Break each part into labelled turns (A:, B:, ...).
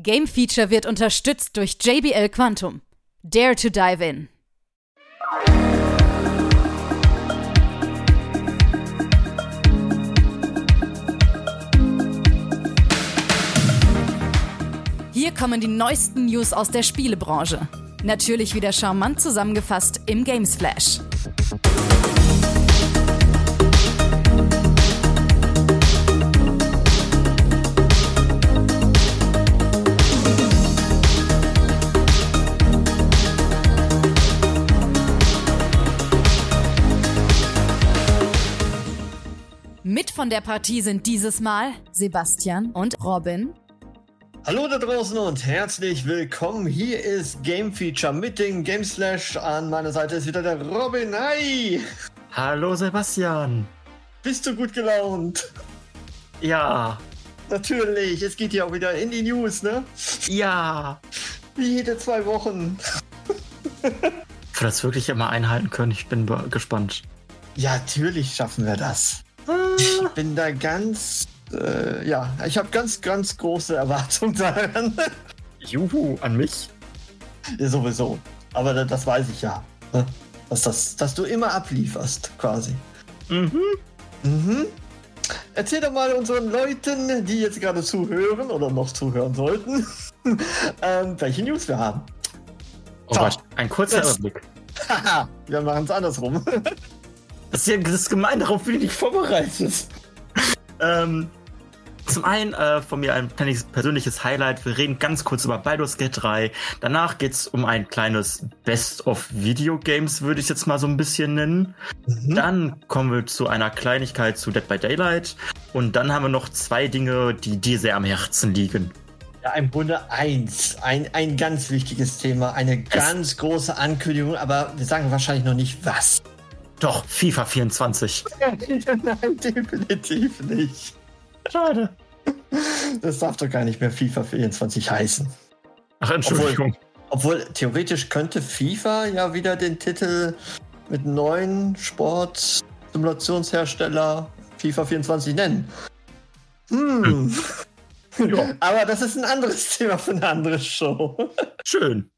A: Game Feature wird unterstützt durch JBL Quantum. Dare to dive in. Hier kommen die neuesten News aus der Spielebranche. Natürlich wieder charmant zusammengefasst im Games Flash. Von der Partie sind dieses Mal Sebastian und Robin.
B: Hallo da draußen und herzlich willkommen. Hier ist Game Feature mit dem Game Slash. An meiner Seite ist wieder der Robin. Hi!
C: Hallo Sebastian.
B: Bist du gut gelaunt?
C: Ja.
B: Natürlich, es geht ja auch wieder in die News, ne?
C: Ja.
B: Wie jede zwei Wochen.
C: Für das wirklich immer einhalten können, ich bin gespannt.
B: Ja, natürlich schaffen wir das. Ich bin da ganz, äh, ja, ich habe ganz, ganz große Erwartungen daran.
C: Juhu, an mich?
B: Ja, sowieso. Aber das, das weiß ich ja. ne? Dass, das, dass du immer ablieferst, quasi.
C: Mhm.
B: Mhm. Erzähl doch mal unseren Leuten, die jetzt gerade zuhören oder noch zuhören sollten, ähm, welche News wir haben.
C: Oh
B: So.
C: Gott, ein kurzer Überblick.
B: Haha, wir machen es andersrum.
C: Das ist ja das ist gemein, darauf bin ich nicht vorbereitet. ähm, zum einen äh, von mir ein kleines persönliches Highlight. Wir reden ganz kurz über Baldur's Gate 3. Danach geht's um ein kleines Best of Video Games, würde ich jetzt mal so ein bisschen nennen.
B: Mhm.
C: Dann kommen wir zu einer Kleinigkeit zu Dead by Daylight. Und dann haben wir noch zwei Dinge, die dir sehr am Herzen liegen.
B: Ja, im Grunde eins. Ein, ein ganz wichtiges Thema. Eine ganz große Ankündigung, aber wir sagen wahrscheinlich noch nicht was.
C: Doch, FIFA 24.
B: Nein, definitiv nicht.
C: Schade.
B: Das darf doch gar nicht mehr FIFA 24 heißen.
C: Ach, Entschuldigung.
B: Obwohl, theoretisch könnte FIFA ja wieder den Titel mit neuen Sport-Simulationshersteller FIFA 24 nennen. Hm.
C: Ja.
B: Aber das ist ein anderes Thema für eine andere Show.
C: Schön.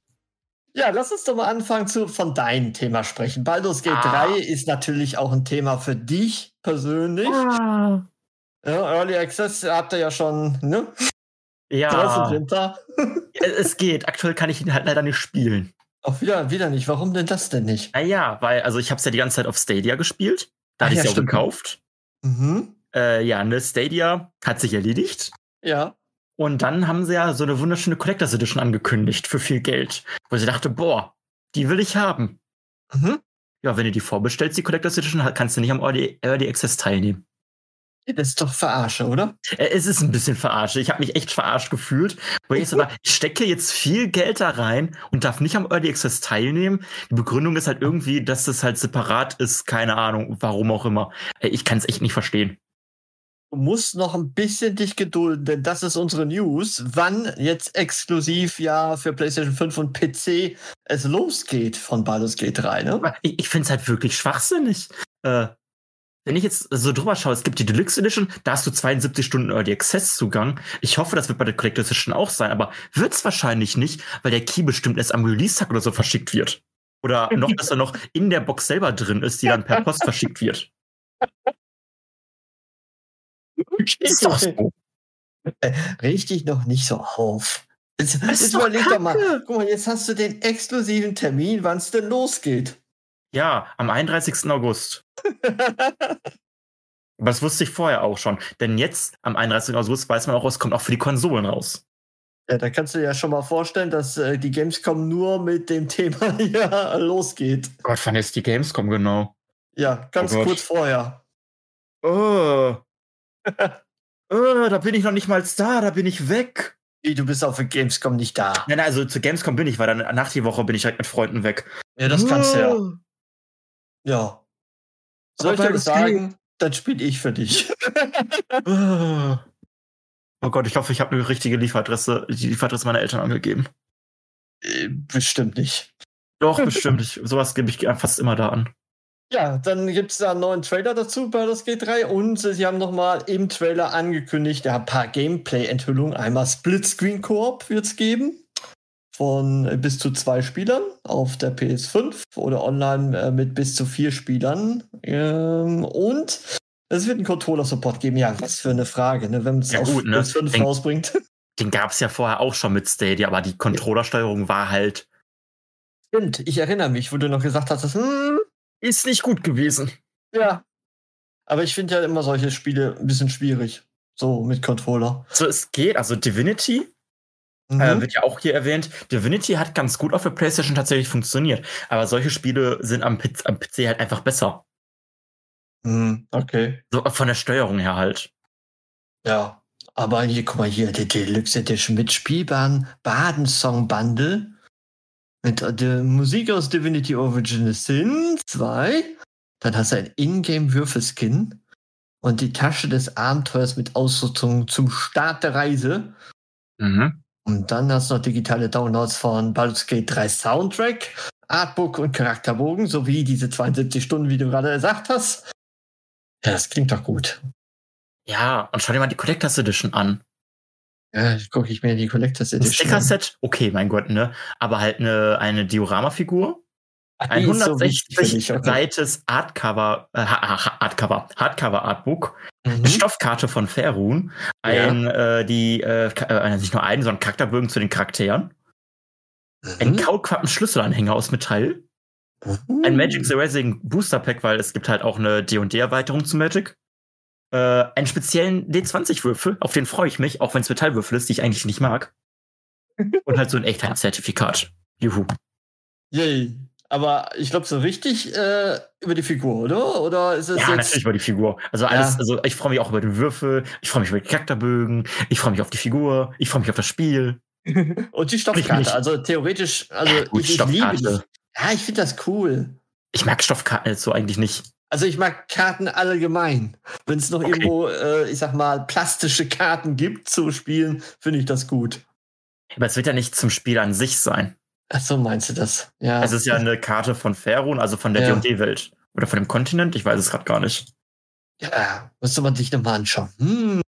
B: Ja, lass uns doch mal anfangen zu von deinem Thema sprechen. Baldur's Gate
C: Ah.
B: 3 ist natürlich auch ein Thema für dich persönlich.
C: Ah.
B: Ja, Early Access habt ihr ja schon, ne?
C: Ja,
B: hinter.
C: es geht. Aktuell kann ich ihn halt leider nicht spielen.
B: Auch wieder, wieder nicht. Warum denn das denn nicht?
C: Naja, weil, also ich habe es ja die ganze Zeit auf Stadia gespielt. Da
B: Ach
C: hatte ich
B: ja,
C: es ja auch
B: stimmt.
C: gekauft.
B: Mhm.
C: Äh, ja, ne, Stadia hat sich erledigt.
B: Ja.
C: Und dann haben sie ja so eine wunderschöne Collectors Edition angekündigt für viel Geld. Wo ich dachte, boah, die will ich haben.
B: Mhm.
C: Ja, wenn du die vorbestellst, die Collectors Edition, kannst du nicht am Early, Early Access teilnehmen.
B: Das ist doch Verarsche, oder?
C: Äh, Es ist ein bisschen verarscht. Ich habe mich echt verarscht gefühlt. Wo ich so war, ich stecke jetzt viel Geld da rein und darf nicht am Early Access teilnehmen. Die Begründung ist halt irgendwie, dass das halt separat ist. Keine Ahnung, warum auch immer. Äh, Ich kann es echt nicht verstehen.
B: Du musst noch ein bisschen dich gedulden, denn das ist unsere News. Wann jetzt exklusiv ja für PlayStation 5 und PC es losgeht von Baldur's Gate 3, ne?
C: Ich, ich finde es halt wirklich schwachsinnig. Äh, wenn ich jetzt so drüber schaue, es gibt die Deluxe Edition, da hast du 72 Stunden Early Access Zugang. Ich hoffe, das wird bei der Collector's Edition auch sein, aber wird's wahrscheinlich nicht, weil der Key bestimmt erst am Release-Tag oder so verschickt wird. Oder noch, dass er noch in der Box selber drin ist, die dann per Post verschickt wird. Ist doch so.
B: Richtig noch nicht so auf. Jetzt,
C: ist
B: jetzt
C: doch
B: überleg doch mal. Guck mal, jetzt hast du den exklusiven Termin, wann es denn losgeht.
C: Ja, am 31. August. Aber das wusste ich vorher auch schon. Denn jetzt, am 31. August, weiß man auch, es kommt auch für die Konsolen raus.
B: Ja, da kannst du dir ja schon mal vorstellen, dass äh, die Gamescom nur mit dem Thema hier losgeht.
C: Gott, wann ist die Gamescom genau?
B: Ja, ganz
C: Oh
B: kurz vorher.
C: Oh. Oh, da bin ich noch nicht mal da, da bin ich weg.
B: Wie, du bist auf der Gamescom nicht da.
C: Nein, nein, also zu Gamescom bin ich, weil dann nach die Woche bin ich direkt mit Freunden weg.
B: Ja, das kannst du ja.
C: Oh.
B: Ja. Soll ich dir das sagen? Dann spiele ich für dich.
C: Oh. oh Gott, ich hoffe, ich habe eine richtige Lieferadresse, die Lieferadresse meiner Eltern angegeben.
B: Äh, Bestimmt nicht.
C: Doch, bestimmt. Ich, sowas gebe ich fast immer da an.
B: Ja, dann gibt es da einen neuen Trailer dazu, Baldur's Gate 3. Und sie haben nochmal im Trailer angekündigt, ja, ein paar Gameplay-Enthüllungen. Einmal Splitscreen-Koop wird es geben. Von bis zu zwei Spielern auf der PS5 oder online äh, mit bis zu vier Spielern. Ähm, und es wird einen Controller-Support geben. Ja, was für eine Frage, ne, wenn man es
C: Ja,
B: auf
C: gut, ne?
B: PS5
C: Denk-
B: rausbringt.
C: Den gab es ja vorher auch schon mit Stadia, aber die Controllersteuerung war halt,
B: Stimmt, ich erinnere mich, wo du noch gesagt hast, hm,
C: ist nicht gut gewesen.
B: ja. Aber ich finde ja immer solche Spiele ein bisschen schwierig. So mit Controller.
C: So, es geht, also Divinity
B: Mhm.
C: äh, wird ja auch hier erwähnt. Divinity hat ganz gut auf der PlayStation tatsächlich funktioniert, aber solche Spiele sind am, PC am PC halt einfach besser.
B: Mhm, Okay.
C: So von der Steuerung her halt.
B: Ja. Aber hier, guck mal hier, die Deluxe Edition mit spielbaren Badensong-Bundle. Mit äh, der Musik aus Divinity Original Sin 2. Dann hast du ein Ingame-Würfelskin. Und die Tasche des Abenteuers mit Ausrüstung zum Start der Reise.
C: Mhm.
B: Und dann hast du noch digitale Downloads von Baldur's Gate 3 Soundtrack, Artbook und Charakterbogen, sowie diese 72 Stunden, wie du gerade gesagt hast. Ja, das klingt doch gut.
C: Ja, und schau dir mal die Collectors Edition an.
B: Ja, gucke ich mir die Collectors Edition an.
C: Sticker-Set, okay, mein Gott, ne? Aber halt eine, eine Diorama-Figur. Ein
B: die ist so
C: 160
B: wichtig für dich, okay.
C: Seites Artcover, äh, Artcover, Hardcover Artbook,
B: Mhm.
C: eine Stoffkarte von Faerun, ein, äh, die, äh, äh, nicht nur einen, sondern Charakterbögen zu den Charakteren, ein
B: Mhm.
C: Kaulquappen-Schlüsselanhänger aus Metall,
B: Mhm.
C: ein Magic the Rising Booster Pack, weil es gibt halt auch eine D&D-Erweiterung zu Magic, äh, einen speziellen D20-Würfel, auf den freue ich mich, auch wenn es Metallwürfel ist, die ich eigentlich nicht mag. Und halt so ein Echtheitszertifikat. Juhu.
B: Yay. Aber ich glaube so richtig äh, über die Figur, oder? Oder ist es
C: Ja,
B: jetzt
C: natürlich über die Figur. Also alles,
B: Ja.
C: also ich freue mich auch über den Würfel, ich freue mich über die Charakterbögen, ich freue mich auf die Figur, ich freue mich auf das Spiel.
B: und die Stoffkarte? Also theoretisch, also
C: Ja, gut,
B: ich, ich liebe die. Ja, ich finde das cool.
C: Ich mag Stoffkarten jetzt so eigentlich nicht.
B: Also ich mag Karten allgemein. Wenn es noch
C: Okay.
B: irgendwo, äh, ich sag mal, plastische Karten gibt zu spielen, finde ich das gut.
C: Aber es wird ja nicht zum Spiel an sich sein.
B: Ach so, meinst du das? Ja.
C: Es ist ja eine Karte von Faerun, also von der
B: Ja.
C: D&D-Welt. Oder von dem Kontinent, ich weiß es gerade gar nicht.
B: ja, müsste man sich nochmal anschauen. Hm.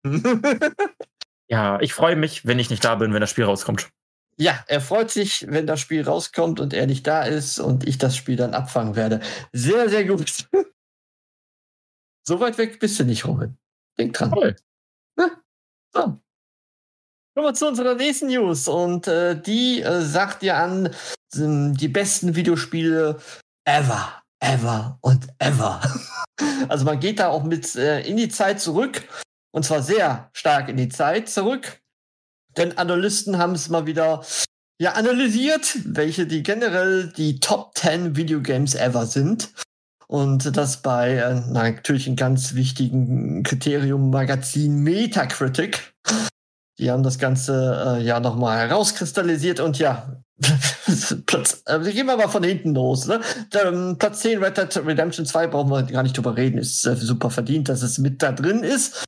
C: Ja, ich freue mich, wenn ich nicht da bin, wenn das Spiel rauskommt.
B: ja, er freut sich, wenn das Spiel rauskommt und er nicht da ist und ich das Spiel dann abfangen werde. Sehr, sehr gut. so weit weg bist du nicht, Robin. Denk dran.
C: Toll.
B: So. Kommen wir zu unserer nächsten News. Und äh, die äh, sagt dir an ähm, die besten Videospiele ever, ever und ever. Also man geht da auch mit äh, in die Zeit zurück. Und zwar sehr stark in die Zeit zurück. Denn Analysten haben es mal wieder ja, analysiert, welche die generell die Top 10 Videogames ever sind. Und das bei äh, natürlich einem ganz wichtigen Kriterium Magazin Metacritic. Die haben das Ganze äh, ja nochmal herauskristallisiert und ja, Platz, äh, gehen wir mal von hinten los. Ne? Ähm, Platz 10 Red Dead Redemption 2 brauchen wir gar nicht drüber reden, ist äh, super verdient, dass es mit da drin ist.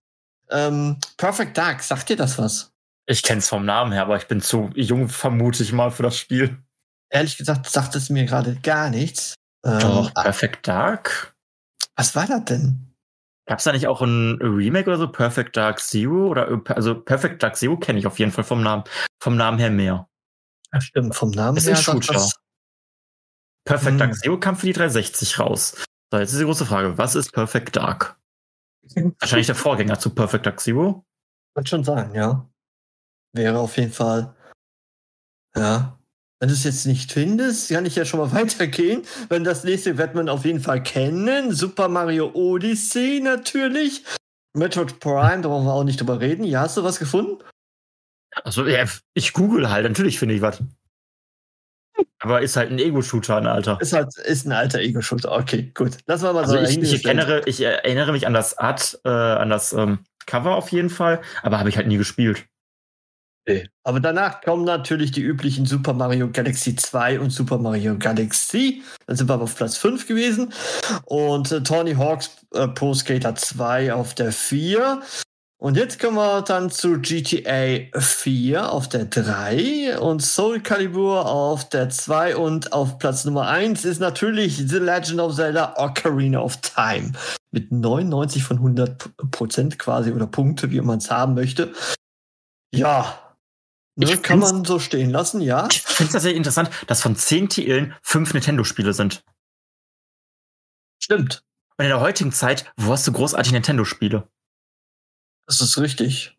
B: Ähm, Perfect Dark, sagt dir das was?
C: Ich kenne es vom Namen her, aber ich bin zu jung, vermute ich mal, für das Spiel.
B: Ehrlich gesagt sagt es mir gerade gar nichts. Ähm,
C: Doch, Perfect Dark?
B: was war das denn?
C: Gab es da nicht auch ein Remake oder so? Perfect Dark Zero? Oder also Perfect Dark Zero kenne ich auf jeden Fall vom Namen, vom Namen her mehr.
B: Ja, stimmt, vom Namen
C: Ist
B: her
C: ein
B: sagt
C: Shooter.
B: das-
C: Perfect
B: Hm.
C: Dark Zero kam für die 360 raus. So, jetzt ist die große Frage, was ist Perfect Dark? Wahrscheinlich der Vorgänger zu Perfect Dark Zero.
B: Kann schon sein, ja. Wäre auf jeden Fall. Ja. Wenn du es jetzt nicht findest, kann ich ja schon mal weitergehen. Wenn das nächste wird man auf jeden Fall kennen. Super Mario Odyssey natürlich. Metroid Prime, da brauchen wir auch nicht drüber reden. Ja, hast du was gefunden?
C: Also, ja, ich google halt, natürlich finde ich was. Aber ist halt ein Ego-Shooter, ein Alter.
B: Ist halt, ist ein alter Ego-Shooter. Okay, gut. Lass mal mal
C: Also
B: so
C: ich, ich, erinnere, ich erinnere mich an das Art, äh, an das ähm, Cover auf jeden Fall, aber habe ich halt nie gespielt.
B: Nee. Aber danach kommen natürlich die üblichen Super Mario Galaxy 2 und Super Mario Galaxy. Dann sind wir aber auf Platz 5 gewesen. Und äh, Tony Hawk's äh, Pro Skater 2 auf der 4. Und jetzt kommen wir dann zu GTA 4 auf der 3 und Soul Calibur auf der 2 und auf Platz Nummer 1 ist natürlich The Legend of Zelda Ocarina of Time mit 99 von 100 Prozent quasi oder Punkte, wie man es haben möchte. Ja, ne, kann man so stehen lassen, ja.
C: Ich finde es tatsächlich interessant, dass von 10 Titeln 5 Nintendo-Spiele sind.
B: Stimmt.
C: Und in der heutigen Zeit, wo hast du großartig Nintendo-Spiele?
B: Das ist richtig.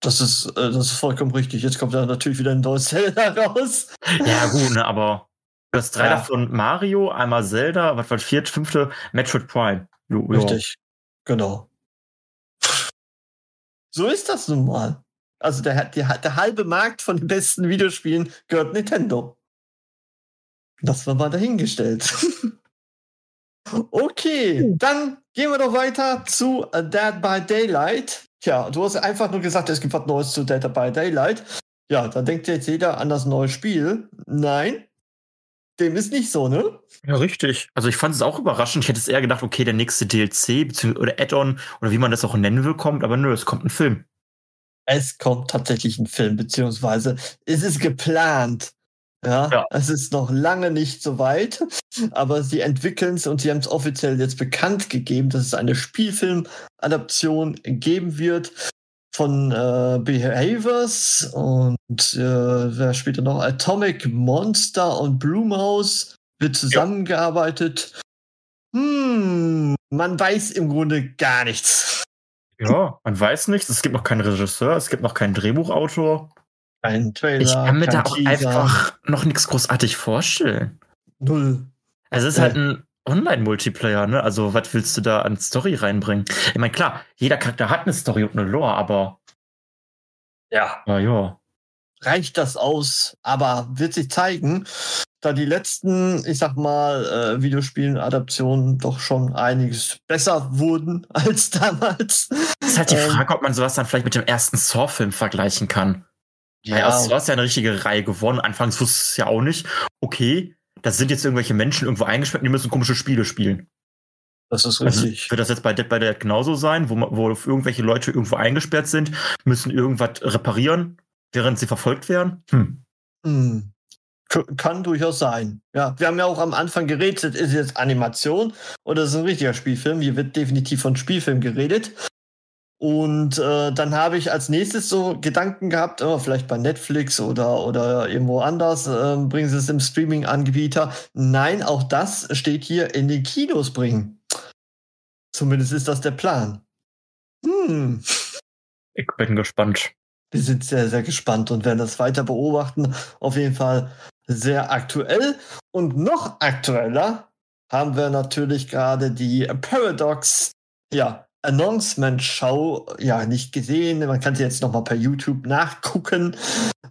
B: Das ist, äh, das ist vollkommen richtig. Jetzt kommt da natürlich wieder ein neues Zelda raus.
C: Ja, gut, ne, aber du hast drei
B: Ja.
C: davon Mario, einmal Zelda, was war das vierte, fünfte, Metroid Prime. Jo, jo.
B: Richtig. Genau. So ist das nun mal. Also der, der, der halbe Markt von den besten Videospielen gehört Nintendo. Das war mal dahingestellt. okay, dann gehen wir doch weiter zu Dead by Daylight. Tja, du hast einfach nur gesagt, es gibt was Neues zu Dead by Daylight. Ja, da denkt jetzt jeder an das neue Spiel. Nein, dem ist nicht so, ne?
C: Ja, richtig. Also ich fand es auch überraschend. Ich hätte es eher gedacht, okay, der nächste DLC oder Add-on oder wie man das auch nennen will, kommt, aber nö, es kommt ein Film.
B: Es kommt tatsächlich ein Film, beziehungsweise es ist geplant. Ja,
C: Ja.
B: es ist noch lange nicht so weit, aber sie entwickeln es und sie haben es offiziell jetzt bekannt gegeben, dass es eine Spielfilm-Adaption geben wird von äh, Behaviors und äh, wer spielt da noch? Atomic Monster und Blumhouse wird zusammengearbeitet. Hm, man weiß im Grunde gar nichts.
C: Ja, man weiß nichts. Es gibt noch keinen Regisseur, es gibt noch keinen Drehbuchautor.
B: Ein Trailer.
C: Ich kann mir
B: kein
C: da auch
B: Teaser,
C: einfach noch nichts großartig vorstellen.
B: null.
C: Also es ist
B: Äh.
C: halt ein Online-Multiplayer, ne? Also was willst du da an Story reinbringen? Ich meine, klar, jeder Charakter hat eine Story und eine Lore, aber
B: Ja.
C: na ja.
B: reicht das aus, aber wird sich zeigen, da die letzten, ich sag mal, äh, Videospielen-Adaptionen doch schon einiges besser wurden als damals.
C: Es ist halt die
B: Ähm.
C: Frage, ob man sowas dann vielleicht mit dem ersten Saw-Film vergleichen kann. Ja, ja Saw ist ja eine richtige Reihe gewonnen. Anfangs wusste es ja auch nicht. Okay, das sind jetzt irgendwelche Menschen irgendwo eingesperrt und die müssen komische Spiele spielen.
B: das ist
C: Also,
B: richtig.
C: wird das jetzt bei Dead by Dead genauso sein, wo, man- wo irgendwelche Leute irgendwo eingesperrt sind, müssen irgendwas reparieren, während sie verfolgt werden? Hm.
B: Hm. Kann durchaus sein. Ja, wir haben ja auch am Anfang geredet, ist es jetzt Animation oder ist es ein richtiger Spielfilm? Hier wird definitiv von Spielfilm geredet. Und äh, dann habe ich als nächstes so Gedanken gehabt, oh, vielleicht bei Netflix oder, oder irgendwo anders, äh, bringen sie es im Streaming-Anbieter. Nein, auch das steht hier in den Kinos bringen. Zumindest ist das der Plan. Hm.
C: Ich bin gespannt.
B: Wir sind sehr, sehr gespannt und werden das weiter beobachten. Auf jeden Fall sehr aktuell. Und noch aktueller haben wir natürlich gerade die Paradox, ja, Announcement-Show, ja, nicht gesehen. Man kann sie jetzt noch mal per YouTube nachgucken.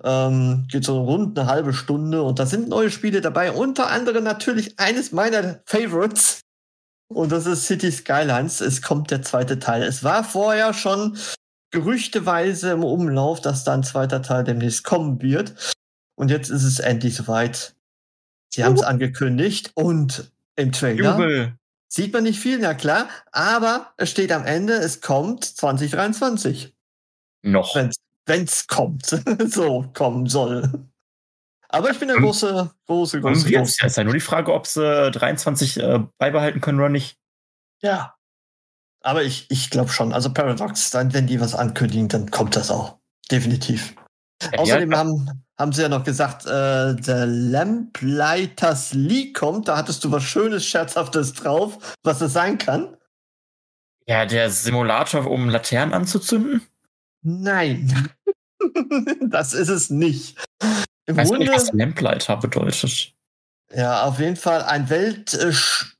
B: Ähm, geht so rund eine halbe Stunde und da sind neue Spiele dabei. Unter anderem natürlich eines meiner Favorites. Und das ist City Skylines. Es kommt der zweite Teil. Es war vorher schon gerüchteweise im Umlauf, dass da ein zweiter Teil demnächst kommen wird. Und jetzt ist es endlich soweit. Sie haben es angekündigt und im Trailer
C: Jubel.
B: sieht man nicht viel, na klar, aber es steht am Ende, es kommt 2023.
C: Noch.
B: Wenn's, wenn's kommt. so kommen soll. Aber ich bin der große, große, große,
C: jetzt ist ja nur die Frage, ob sie 23 äh, beibehalten können oder nicht.
B: Ja. Aber ich, ich glaube schon. Also Paradox, dann, wenn die was ankündigen, dann kommt das auch. Definitiv. Außerdem
C: ja,
B: haben, haben sie ja noch gesagt, äh, der Lamplighters League kommt. Da hattest du was Schönes, Scherzhaftes drauf, was das sein kann.
C: ja, der Simulator, um Laternen anzuzünden.
B: Nein. das ist es nicht. Im
C: du nicht,
B: Grunde,
C: was Lamplighter bedeutet?
B: Ja, auf jeden Fall ein Welt, äh,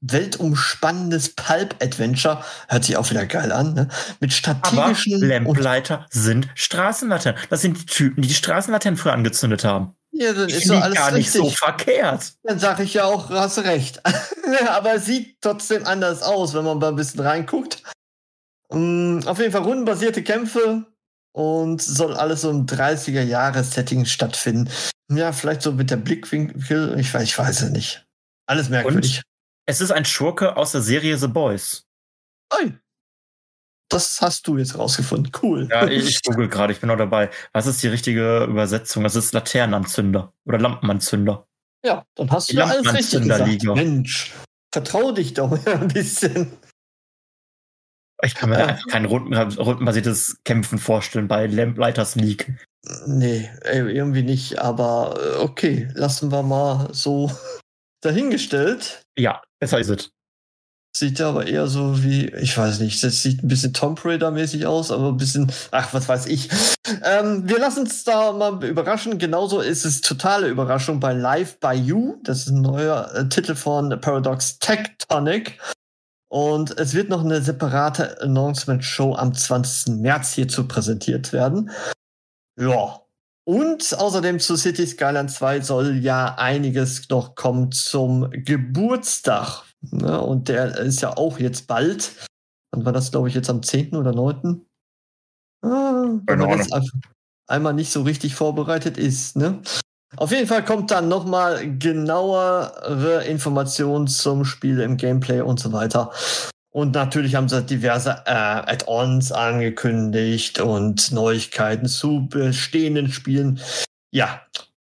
B: weltumspannendes Pulp-Adventure. Hört sich auch wieder geil an, ne? Mit
C: Aber
B: strategischen und
C: Lamplighter sind Straßenlaternen. Das sind die Typen, die die Straßenlaternen früher angezündet haben.
B: ja, dann
C: Ich
B: ist so
C: finde
B: alles
C: gar nicht
B: richtig.
C: so verkehrt.
B: Dann sage ich ja auch, hast recht. Aber es sieht trotzdem anders aus, wenn man mal ein bisschen reinguckt. Mm, auf jeden Fall rundenbasierte Kämpfe und soll alles so im 30er-Jahre-Setting stattfinden. Ja, vielleicht so mit der Blickwinkel, ich weiß, ich weiß es nicht. Alles merkwürdig.
C: Es ist ein Schurke aus der Serie The Boys.
B: Oi. das hast du jetzt rausgefunden. Cool.
C: Ja, ich google gerade, ich bin noch dabei. Was ist die richtige Übersetzung? Das ist Laternenanzünder oder Lampenanzünder.
B: Ja, dann hast
C: Die
B: du ja alles richtig gesagt. Mensch, vertrau dich doch ein bisschen.
C: Ich kann mir
B: Ja.
C: einfach kein runden, rundenbasiertes Kämpfen vorstellen bei Lamplighters League.
B: Nee, ey, irgendwie nicht, aber äh, okay, lassen wir mal so dahingestellt.
C: Ja, besser ist es.
B: Sieht ja aber eher so wie, ich weiß nicht, das sieht ein bisschen Tomb Raider-mäßig aus, aber ein bisschen, ach, was weiß ich. Ähm, wir lassen uns da mal überraschen. Genauso ist es totale Überraschung bei Live by You. Das ist ein neuer äh, Titel von Paradox Tectonic. Und es wird noch eine separate Announcement-Show am 20. März hierzu präsentiert werden. Ja. Und außerdem zu City Skyline 2 soll ja einiges noch kommen zum Geburtstag. Ne? Und der ist ja auch jetzt bald. Wann war das, glaube ich, jetzt am 10. oder 9.? Ah, wenn man jetzt einmal nicht so richtig vorbereitet ist. Ne? Auf jeden Fall kommt dann nochmal genauere Informationen zum Spiel im Gameplay und so weiter. Und natürlich haben sie diverse äh, Add-ons angekündigt und Neuigkeiten zu bestehenden Spielen. Ja,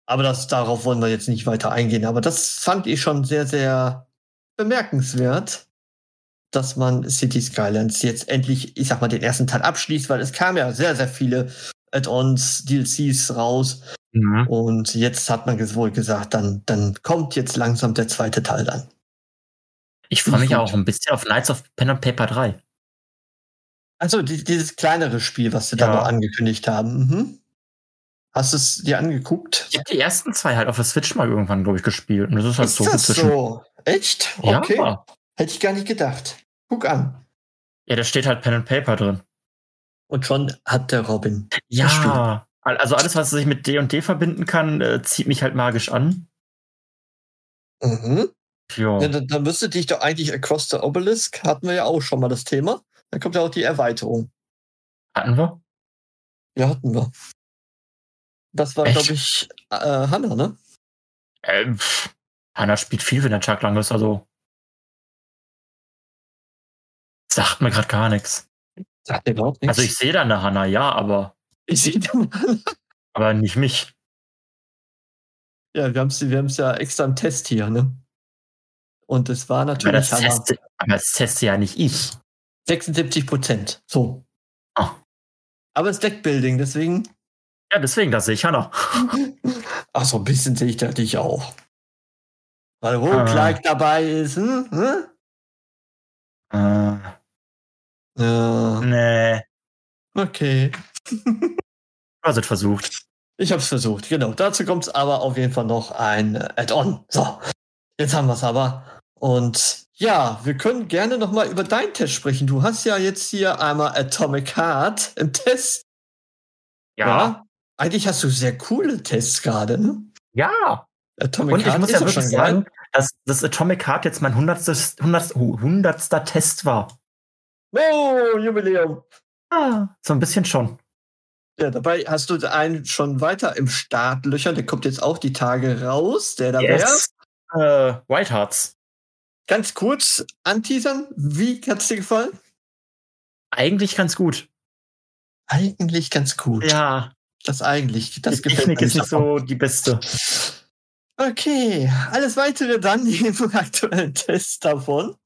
B: aber das, darauf wollen wir jetzt nicht weiter eingehen. Aber das fand ich schon sehr, sehr bemerkenswert, dass man City Skylines jetzt endlich, ich sag mal, den ersten Teil abschließt, weil es kam ja sehr, sehr viele Add-ons, DLCs raus.
C: Mhm.
B: Und jetzt hat man wohl gesagt, dann, dann kommt jetzt langsam der zweite Teil dann.
C: Ich freue mich auch ein bisschen auf Knights of Pen and Paper 3.
B: Also die, dieses kleinere Spiel, was sie da
C: Ja.
B: noch angekündigt haben. Mhm. Hast du es dir angeguckt?
C: Ich habe die ersten zwei halt auf der Switch mal irgendwann, glaube ich, gespielt. Und das ist halt
B: Ist
C: so
B: das so? Echt?
C: Ja.
B: Okay. Hätte ich gar nicht gedacht. Guck an.
C: ja, da steht halt Pen and Paper drin.
B: Und schon hat der Robin.
C: Ja. Also alles, was sich mit D und D verbinden kann, äh, zieht mich halt magisch an.
B: Mhm.
C: Ja.
B: Ja, dann, dann müsste dich doch eigentlich Across the Obelisk, hatten wir ja auch schon mal das Thema. Dann kommt ja auch die Erweiterung.
C: Hatten wir?
B: Ja, hatten wir. Das war, glaube ich, äh, Hannah, ne?
C: Ähm, Hannah spielt viel, wenn der Tag lang ist, also. Sagt mir gerade gar nichts.
B: Sagt mir überhaupt nichts.
C: Also ich sehe da eine Hannah, ja, aber,
B: ich sehe da mal.
C: aber nicht mich.
B: Ja, wir haben es wir haben's ja extra im Test hier, ne? Und es war
C: Aber
B: natürlich
C: das,
B: Hannah.
C: teste, aber das teste ja nicht ich.
B: 76 Prozent. So.
C: Ah.
B: Aber es ist Deckbuilding, deswegen.
C: Ja, deswegen, da sehe ich Hannah.
B: Ach, so ein bisschen sehe ich da dich auch. Weil
C: Ah.
B: Roguelike dabei ist, hm? hm?
C: Äh,
B: Ja,
C: nee.
B: okay.
C: Hat versucht.
B: Ich habe es versucht, genau. Dazu kommt aber auf jeden Fall noch ein äh, Add-on. So, jetzt haben wir es aber. Und ja, wir können gerne noch mal über deinen Test sprechen. Du hast ja jetzt hier einmal Atomic Heart im Test.
C: Ja.
B: Eigentlich hast du sehr coole Tests gerade, ne?
C: Ja.
B: Atomic
C: Und ich
B: Heart
C: muss ja wirklich
B: schon geil.
C: sagen, dass das Atomic Heart jetzt mein hundertstes, hundertst- oh, hundertster Test war.
B: Oh, Jubiläum.
C: Ah, so ein bisschen schon.
B: Ja, dabei hast du einen schon weiter im Startlöcher. Der kommt jetzt auch die Tage raus. Der da.
C: Yes. Äh, White Hearts.
B: Ganz kurz anteasern. Wie hat's dir gefallen?
C: Eigentlich ganz gut.
B: Eigentlich ganz gut.
C: Ja.
B: Das eigentlich. Das
C: die
B: gefällt
C: Technik ist nicht so die beste.
B: Okay, alles weitere dann im aktuellen Test davon.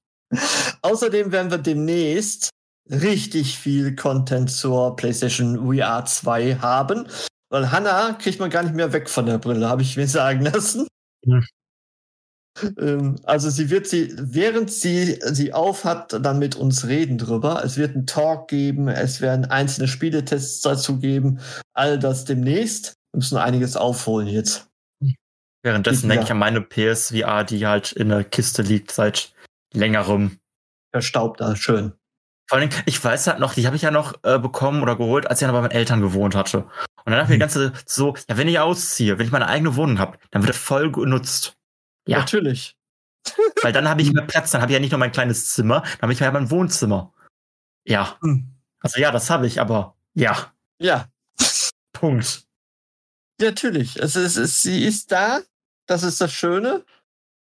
B: Außerdem werden wir demnächst richtig viel Content zur PlayStation VR 2 haben. Weil Hannah kriegt man gar nicht mehr weg von der Brille, habe ich mir sagen lassen.
C: Hm.
B: Ähm, Also sie wird sie, während sie sie aufhat, dann mit uns reden drüber. Es wird einen Talk geben, es werden einzelne Spieletests dazu geben. All das demnächst. Wir müssen einiges aufholen jetzt.
C: Währenddessen denke ich an meine PSVR, die halt in der Kiste liegt seit längerem.
B: Verstaubt da, schön.
C: Vor allem, ich weiß halt noch, die habe ich ja noch äh, bekommen oder geholt, als ich noch bei meinen Eltern gewohnt hatte. Und dann dachte ich mir die
B: Mhm.
C: ganze so, ja, wenn ich ausziehe, wenn ich meine eigene Wohnung habe, dann wird das voll genutzt. Ja,
B: Natürlich.
C: weil dann habe ich mehr Platz, dann habe ich ja nicht nur mein kleines Zimmer, dann habe ich ja mein Wohnzimmer. Ja,
B: Hm.
C: also ja, das habe ich, aber ja,
B: Ja,
C: Punkt.
B: natürlich. Es ist, sie ist da. Das ist das Schöne.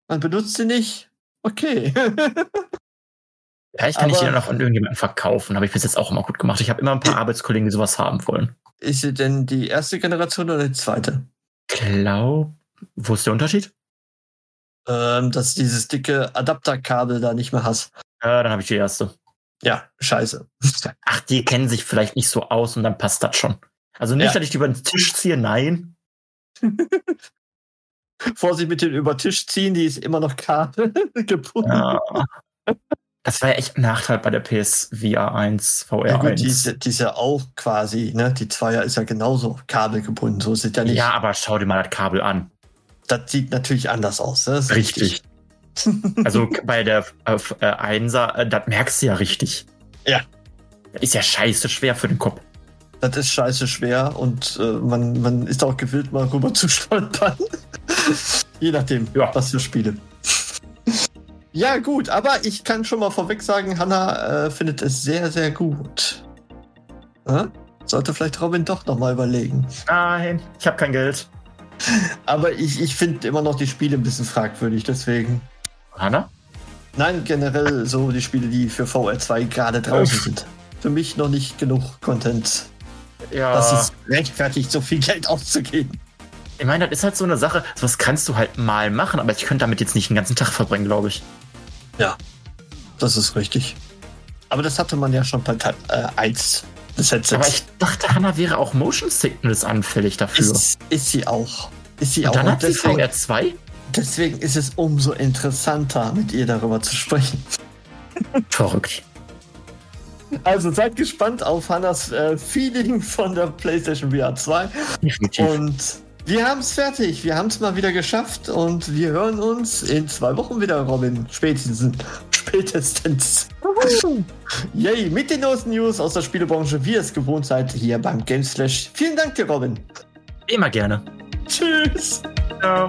B: Man benutzt sie nicht. Okay.
C: Vielleicht kann ich
B: Aber-
C: die dann noch an irgendjemanden verkaufen. Habe ich bis jetzt auch immer gut gemacht. Ich habe immer ein paar Arbeitskollegen, die sowas haben wollen.
B: Ist sie denn die erste Generation oder die zweite?
C: Glaub. Wo ist der Unterschied?
B: Ähm, dass du dieses dicke Adapterkabel da nicht mehr hast.
C: Äh, dann habe ich die erste.
B: Ja, scheiße.
C: Ach, die kennen sich vielleicht nicht so aus und dann passt das schon. Also nicht,
B: Ja.
C: dass ich die über den Tisch ziehe, nein.
B: Vorsicht mit dem über Tisch ziehen, die ist immer noch Kabel gebunden.
C: Ja. Das war ja echt ein Nachteil bei der PSVR 1, VR
B: Ja, gut,
C: 1.
B: die ist, die ist ja auch quasi, ne? Die Zweier ist ja genauso kabelgebunden. So ist es ja nicht.
C: ja, aber schau dir mal das Kabel an.
B: Das sieht natürlich anders aus. Ne? Das ist
C: Richtig. Also bei der äh, 1er, äh, das merkst du ja richtig.
B: Ja.
C: Das ist ja scheiße schwer für den Kopf.
B: Das ist scheiße schwer und äh, man, man ist auch gewillt, mal rüber zu stolpern. Je nachdem,
C: Ja.
B: was für Spiele. ja, gut, aber ich kann schon mal vorweg sagen, Hanna äh, findet es sehr, sehr gut. Ja? Sollte vielleicht Robin doch nochmal überlegen.
C: Nein, ich habe kein Geld.
B: Aber ich, ich finde immer noch die Spiele ein bisschen fragwürdig, deswegen.
C: Hanna?
B: Nein, generell so die Spiele, die für VR2 gerade draußen
C: Uff.
B: sind. Für mich noch nicht genug Content,
C: Ja.
B: dass es rechtfertigt, so viel Geld auszugeben.
C: ich meine, das ist halt so eine Sache, sowas kannst du halt mal machen, aber ich könnte damit jetzt nicht den ganzen Tag verbringen, glaube ich.
B: Das ist richtig. Aber das hatte man ja schon bei Teil äh, 1 des Headsets.
C: Aber ich dachte, Hanna wäre auch Motion Sickness anfällig dafür.
B: ist, ist sie auch. Ist sie
C: Und
B: auch.
C: dann hat sie
B: deswegen,
C: VR 2?
B: deswegen ist es umso interessanter, mit ihr darüber zu sprechen.
C: Verrückt.
B: Also seid gespannt auf Hannas äh, Feeling von der PlayStation VR 2.
C: Definitiv.
B: Und wir haben es fertig. Wir haben es mal wieder geschafft. Und wir hören uns in zwei Wochen wieder, Robin. Spätestens. Spätestens. Yay, mit den neuesten News aus der Spielebranche, wie ihr es gewohnt seid, hier beim Gameslash. Vielen Dank dir, Robin.
C: Immer gerne.
B: Tschüss.
C: Ja.